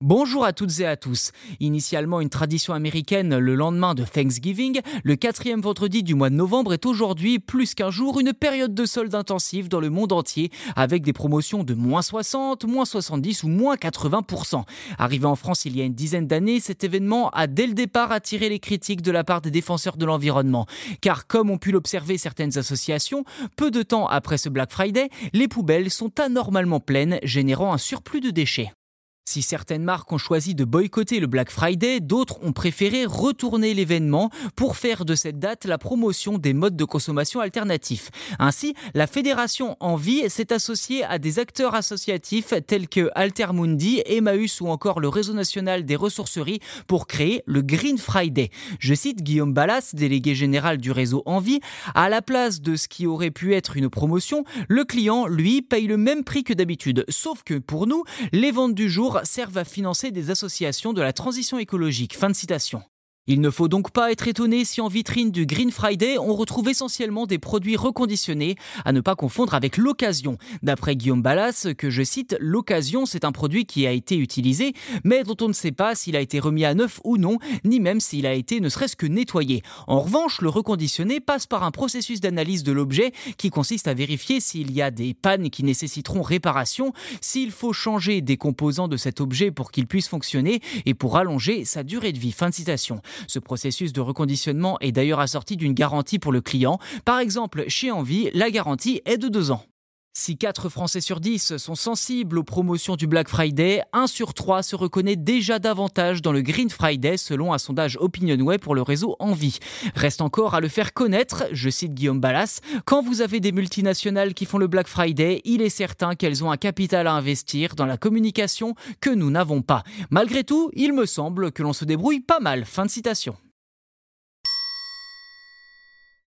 Bonjour à toutes et à tous. Initialement une tradition américaine le lendemain de Thanksgiving, le quatrième vendredi du mois de novembre est aujourd'hui plus qu'un jour une période de solde intensive dans le monde entier avec des promotions de moins 60, moins 70 ou moins 80%. Arrivé en France il y a une dizaine d'années, cet événement a dès le départ attiré les critiques de la part des défenseurs de l'environnement. Car comme ont pu l'observer certaines associations, peu de temps après ce Black Friday, les poubelles sont anormalement pleines, générant un surplus de déchets. Si certaines marques ont choisi de boycotter le Black Friday, d'autres ont préféré retourner l'événement pour faire de cette date la promotion des modes de consommation alternatifs. Ainsi, la fédération Envie s'est associée à des acteurs associatifs tels que Altermundi, Emmaüs ou encore le Réseau national des ressourceries pour créer le Green Friday. Je cite Guillaume Ballas, délégué général du réseau Envie, à la place de ce qui aurait pu être une promotion, le client, lui, paye le même prix que d'habitude. Sauf que pour nous, les ventes du jour servent à financer des associations de la transition écologique. Fin de citation. Il ne faut donc pas être étonné si en vitrine du Green Friday, on retrouve essentiellement des produits reconditionnés, à ne pas confondre avec l'occasion. D'après Guillaume Ballas, que je cite, l'occasion, c'est un produit qui a été utilisé, mais dont on ne sait pas s'il a été remis à neuf ou non, ni même s'il a été ne serait-ce que nettoyé. En revanche, le reconditionné passe par un processus d'analyse de l'objet qui consiste à vérifier s'il y a des pannes qui nécessiteront réparation, s'il faut changer des composants de cet objet pour qu'il puisse fonctionner et pour allonger sa durée de vie. Fin de citation. Ce processus de reconditionnement est d'ailleurs assorti d'une garantie pour le client. Par exemple, chez Envie, la garantie est de deux ans. Si 4 Français sur 10 sont sensibles aux promotions du Black Friday, 1 sur 3 se reconnaît déjà davantage dans le Green Friday selon un sondage OpinionWay pour le réseau Envie. Reste encore à le faire connaître, je cite Guillaume Ballas, quand vous avez des multinationales qui font le Black Friday, il est certain qu'elles ont un capital à investir dans la communication que nous n'avons pas. Malgré tout, il me semble que l'on se débrouille pas mal. Fin de citation.